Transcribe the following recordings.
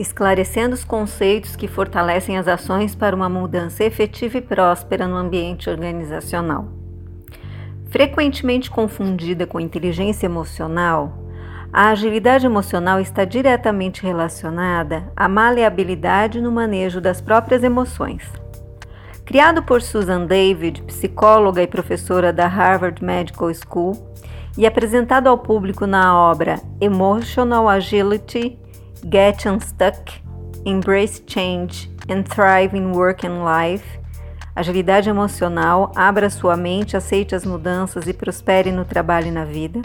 esclarecendo os conceitos que fortalecem as ações para uma mudança efetiva e próspera no ambiente organizacional. Frequentemente confundida com inteligência emocional, a agilidade emocional está diretamente relacionada à maleabilidade no manejo das próprias emoções. Criado por Susan David, psicóloga e professora da Harvard Medical School, e apresentado ao público na obra Emotional Agility Get Unstuck, Embrace Change and Thrive in Work and Life, agilidade emocional, abra sua mente, aceite as mudanças e prospere no trabalho e na vida.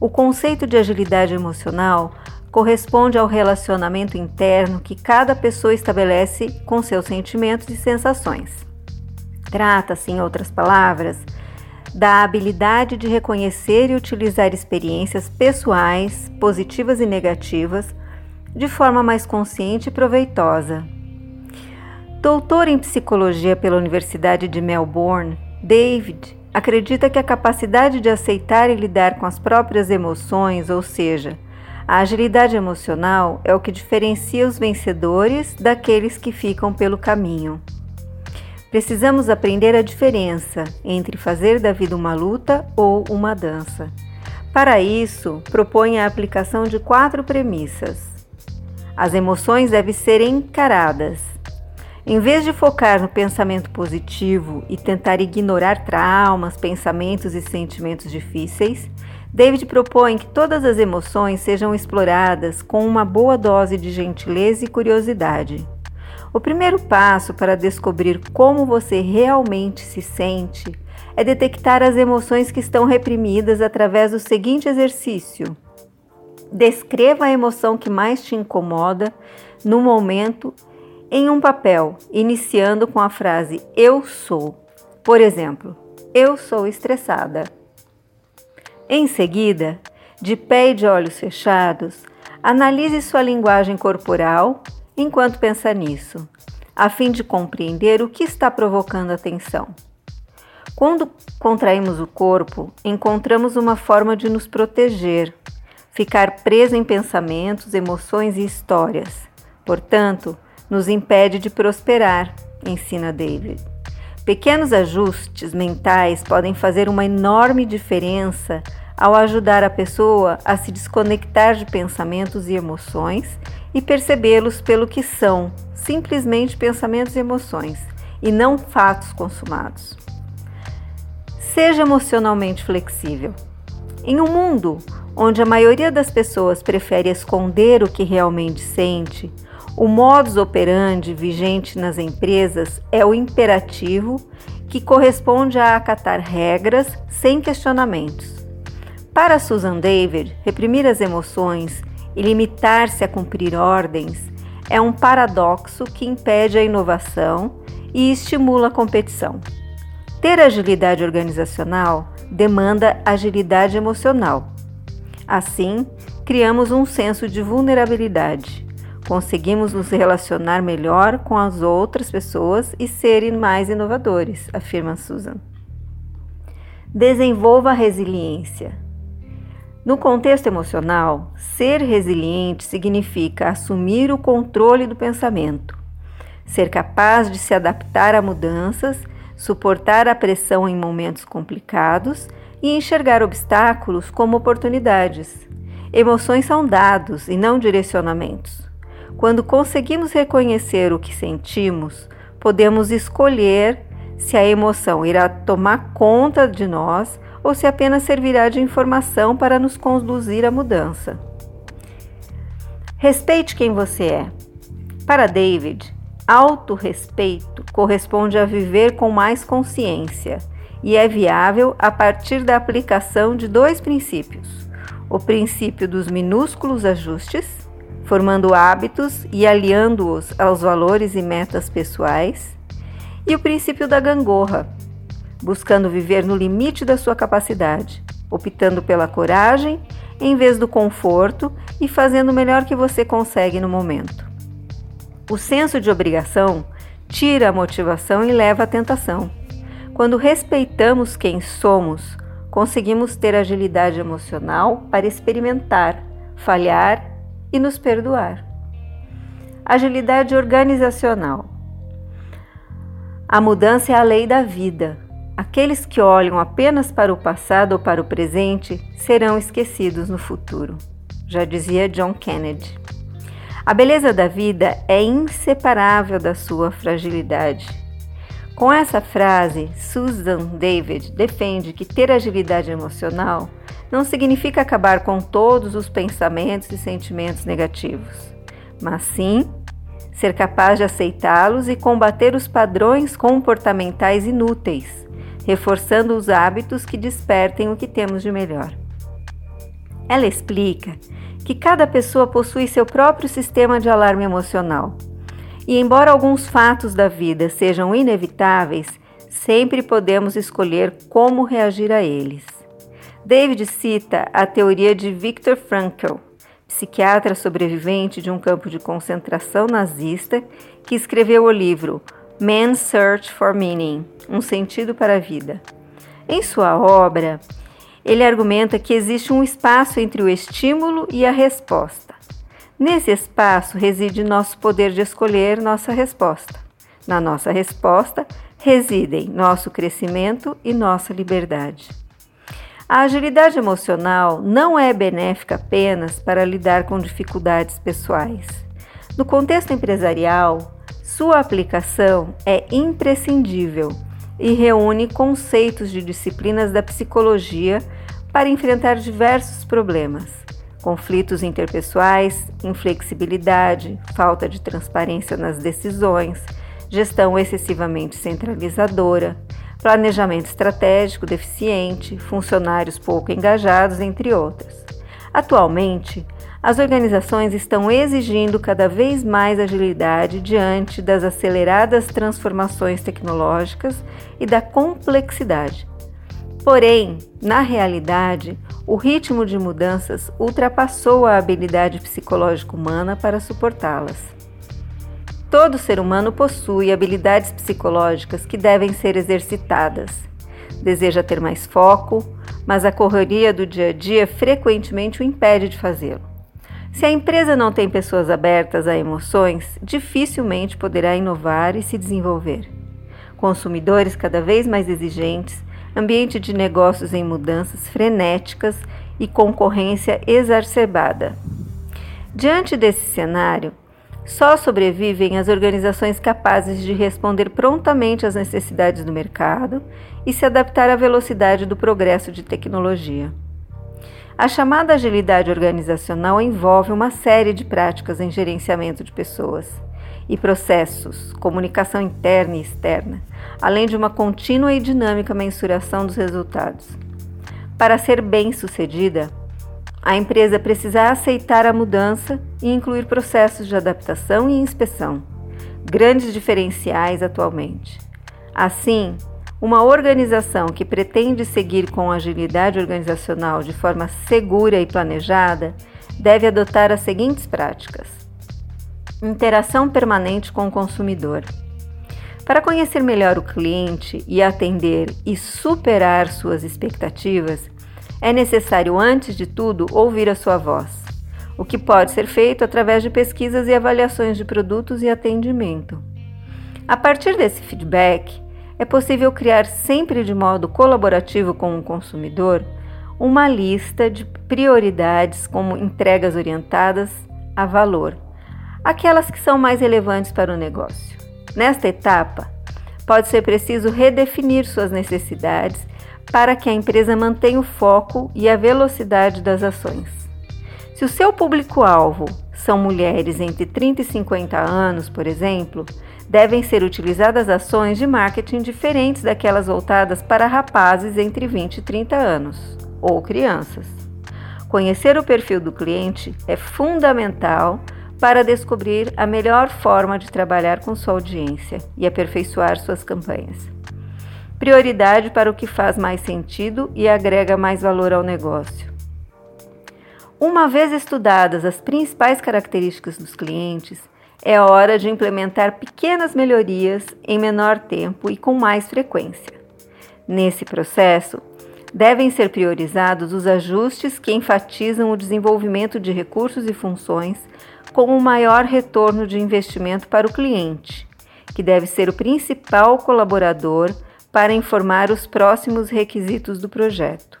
O conceito de agilidade emocional corresponde ao relacionamento interno que cada pessoa estabelece com seus sentimentos e sensações. Trata-se, em outras palavras, da habilidade de reconhecer e utilizar experiências pessoais, positivas e negativas, de forma mais consciente e proveitosa. Doutor em psicologia pela Universidade de Melbourne, David acredita que a capacidade de aceitar e lidar com as próprias emoções, ou seja, a agilidade emocional, é o que diferencia os vencedores daqueles que ficam pelo caminho. Precisamos aprender a diferença entre fazer da vida uma luta ou uma dança. Para isso, propõe a aplicação de quatro premissas. As emoções devem ser encaradas. Em vez de focar no pensamento positivo e tentar ignorar traumas, pensamentos e sentimentos difíceis, David propõe que todas as emoções sejam exploradas com uma boa dose de gentileza e curiosidade. O primeiro passo para descobrir como você realmente se sente é detectar as emoções que estão reprimidas através do seguinte exercício. Descreva a emoção que mais te incomoda no momento em um papel, iniciando com a frase eu sou. Por exemplo, eu sou estressada. Em seguida, de pé e de olhos fechados, analise sua linguagem corporal enquanto pensa nisso, a fim de compreender o que está provocando a tensão. Quando contraímos o corpo, encontramos uma forma de nos proteger ficar preso em pensamentos, emoções e histórias. Portanto, nos impede de prosperar, ensina David. Pequenos ajustes mentais podem fazer uma enorme diferença ao ajudar a pessoa a se desconectar de pensamentos e emoções e percebê-los pelo que são, simplesmente pensamentos e emoções, e não fatos consumados. Seja emocionalmente flexível. Em um mundo onde a maioria das pessoas prefere esconder o que realmente sente, o modus operandi vigente nas empresas é o imperativo que corresponde a acatar regras sem questionamentos. Para Susan David, reprimir as emoções e limitar-se a cumprir ordens é um paradoxo que impede a inovação e estimula a competição. Ter agilidade organizacional demanda agilidade emocional Assim, criamos um senso de vulnerabilidade. Conseguimos nos relacionar melhor com as outras pessoas e serem mais inovadores, afirma Susan. Desenvolva a resiliência. No contexto emocional, ser resiliente significa assumir o controle do pensamento, ser capaz de se adaptar a mudanças, suportar a pressão em momentos complicados e enxergar obstáculos como oportunidades. Emoções são dados e não direcionamentos. Quando conseguimos reconhecer o que sentimos, podemos escolher se a emoção irá tomar conta de nós ou se apenas servirá de informação para nos conduzir à mudança. Respeite quem você é. Para David, autorrespeito corresponde a viver com mais consciência e é viável a partir da aplicação de dois princípios: o princípio dos minúsculos ajustes, formando hábitos e aliando-os aos valores e metas pessoais, e o princípio da gangorra, buscando viver no limite da sua capacidade, optando pela coragem em vez do conforto e fazendo o melhor que você consegue no momento. O senso de obrigação tira a motivação e leva à tentação. Quando respeitamos quem somos, conseguimos ter agilidade emocional para experimentar, falhar e nos perdoar. Agilidade organizacional. A mudança é a lei da vida. Aqueles que olham apenas para o passado ou para o presente serão esquecidos no futuro, já dizia John Kennedy. A beleza da vida é inseparável da sua fragilidade. Com essa frase, Susan David defende que ter agilidade emocional não significa acabar com todos os pensamentos e sentimentos negativos, mas sim ser capaz de aceitá-los e combater os padrões comportamentais inúteis reforçando os hábitos que despertem o que temos de melhor. Ela explica que cada pessoa possui seu próprio sistema de alarme emocional. E embora alguns fatos da vida sejam inevitáveis, sempre podemos escolher como reagir a eles. David cita a teoria de Viktor Frankl, psiquiatra sobrevivente de um campo de concentração nazista, que escreveu o livro Man's Search for Meaning Um Sentido para a Vida. Em sua obra, ele argumenta que existe um espaço entre o estímulo e a resposta. Nesse espaço reside nosso poder de escolher nossa resposta. Na nossa resposta residem nosso crescimento e nossa liberdade. A agilidade emocional não é benéfica apenas para lidar com dificuldades pessoais. No contexto empresarial, sua aplicação é imprescindível e reúne conceitos de disciplinas da psicologia para enfrentar diversos problemas, conflitos interpessoais, inflexibilidade, falta de transparência nas decisões, gestão excessivamente centralizadora, planejamento estratégico deficiente, funcionários pouco engajados, entre outras. Atualmente, as organizações estão exigindo cada vez mais agilidade diante das aceleradas transformações tecnológicas e da complexidade. Porém, na realidade, o ritmo de mudanças ultrapassou a habilidade psicológica humana para suportá-las. Todo ser humano possui habilidades psicológicas que devem ser exercitadas. Deseja ter mais foco, mas a correria do dia a dia frequentemente o impede de fazê-lo. Se a empresa não tem pessoas abertas a emoções, dificilmente poderá inovar e se desenvolver. Consumidores cada vez mais exigentes, ambiente de negócios em mudanças frenéticas e concorrência exacerbada. Diante desse cenário, só sobrevivem as organizações capazes de responder prontamente às necessidades do mercado e se adaptar à velocidade do progresso de tecnologia. A chamada agilidade organizacional envolve uma série de práticas em gerenciamento de pessoas e processos, comunicação interna e externa, além de uma contínua e dinâmica mensuração dos resultados. Para ser bem-sucedida, a empresa precisa aceitar a mudança e incluir processos de adaptação e inspeção, grandes diferenciais atualmente. Assim, uma organização que pretende seguir com agilidade organizacional de forma segura e planejada deve adotar as seguintes práticas: interação permanente com o consumidor. Para conhecer melhor o cliente e atender e superar suas expectativas, é necessário, antes de tudo, ouvir a sua voz, o que pode ser feito através de pesquisas e avaliações de produtos e atendimento. A partir desse feedback, é possível criar sempre de modo colaborativo com o consumidor uma lista de prioridades como entregas orientadas a valor, aquelas que são mais relevantes para o negócio. Nesta etapa, pode ser preciso redefinir suas necessidades para que a empresa mantenha o foco e a velocidade das ações. Se o seu público-alvo são mulheres entre 30 e 50 anos, por exemplo, devem ser utilizadas ações de marketing diferentes daquelas voltadas para rapazes entre 20 e 30 anos ou crianças. Conhecer o perfil do cliente é fundamental para descobrir a melhor forma de trabalhar com sua audiência e aperfeiçoar suas campanhas. Prioridade para o que faz mais sentido e agrega mais valor ao negócio. Uma vez estudadas as principais características dos clientes, é hora de implementar pequenas melhorias em menor tempo e com mais frequência. Nesse processo, Devem ser priorizados os ajustes que enfatizam o desenvolvimento de recursos e funções com o maior retorno de investimento para o cliente, que deve ser o principal colaborador para informar os próximos requisitos do projeto.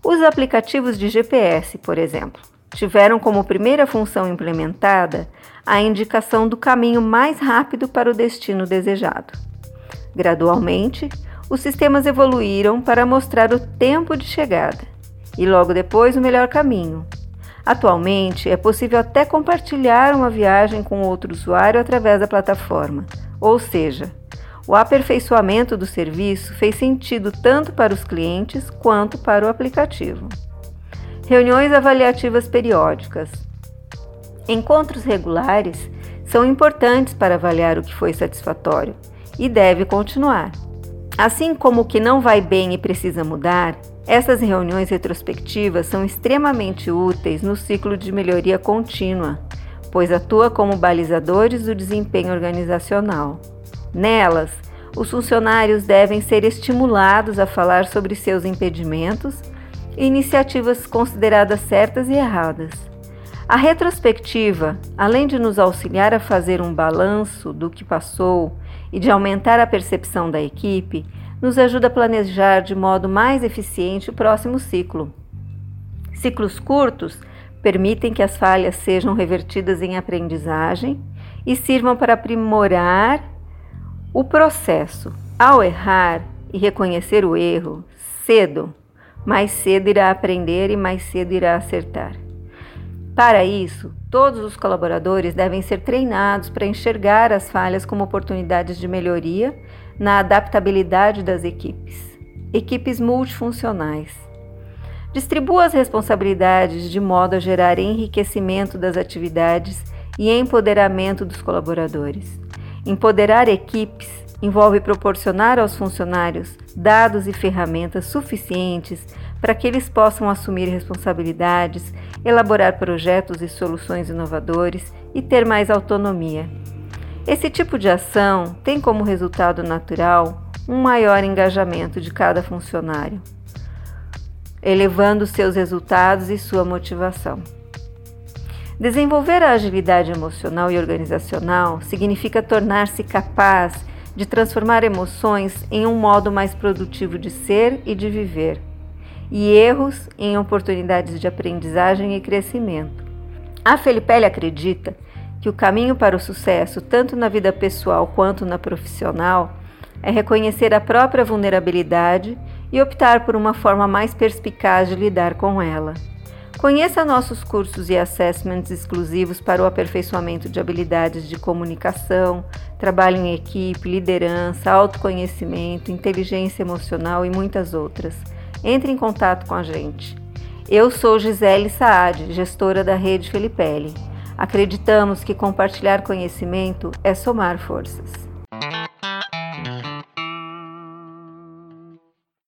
Os aplicativos de GPS, por exemplo, tiveram como primeira função implementada a indicação do caminho mais rápido para o destino desejado. Gradualmente, os sistemas evoluíram para mostrar o tempo de chegada e logo depois o melhor caminho. Atualmente, é possível até compartilhar uma viagem com outro usuário através da plataforma, ou seja, o aperfeiçoamento do serviço fez sentido tanto para os clientes quanto para o aplicativo. Reuniões avaliativas periódicas. Encontros regulares são importantes para avaliar o que foi satisfatório e deve continuar. Assim como o que não vai bem e precisa mudar, essas reuniões retrospectivas são extremamente úteis no ciclo de melhoria contínua, pois atua como balizadores do desempenho organizacional. Nelas, os funcionários devem ser estimulados a falar sobre seus impedimentos e iniciativas consideradas certas e erradas. A retrospectiva, além de nos auxiliar a fazer um balanço do que passou e de aumentar a percepção da equipe, nos ajuda a planejar de modo mais eficiente o próximo ciclo. Ciclos curtos permitem que as falhas sejam revertidas em aprendizagem e sirvam para aprimorar o processo. Ao errar e reconhecer o erro cedo, mais cedo irá aprender e mais cedo irá acertar. Para isso, todos os colaboradores devem ser treinados para enxergar as falhas como oportunidades de melhoria na adaptabilidade das equipes. Equipes multifuncionais. Distribua as responsabilidades de modo a gerar enriquecimento das atividades e empoderamento dos colaboradores. Empoderar equipes envolve proporcionar aos funcionários dados e ferramentas suficientes para que eles possam assumir responsabilidades, elaborar projetos e soluções inovadores e ter mais autonomia. Esse tipo de ação tem como resultado natural um maior engajamento de cada funcionário, elevando seus resultados e sua motivação. Desenvolver a agilidade emocional e organizacional significa tornar-se capaz de transformar emoções em um modo mais produtivo de ser e de viver, e erros em oportunidades de aprendizagem e crescimento. A Felipelli acredita que o caminho para o sucesso, tanto na vida pessoal quanto na profissional, é reconhecer a própria vulnerabilidade e optar por uma forma mais perspicaz de lidar com ela. Conheça nossos cursos e assessments exclusivos para o aperfeiçoamento de habilidades de comunicação, trabalho em equipe, liderança, autoconhecimento, inteligência emocional e muitas outras. Entre em contato com a gente. Eu sou Gisele Saad, gestora da Rede Felipelli. Acreditamos que compartilhar conhecimento é somar forças.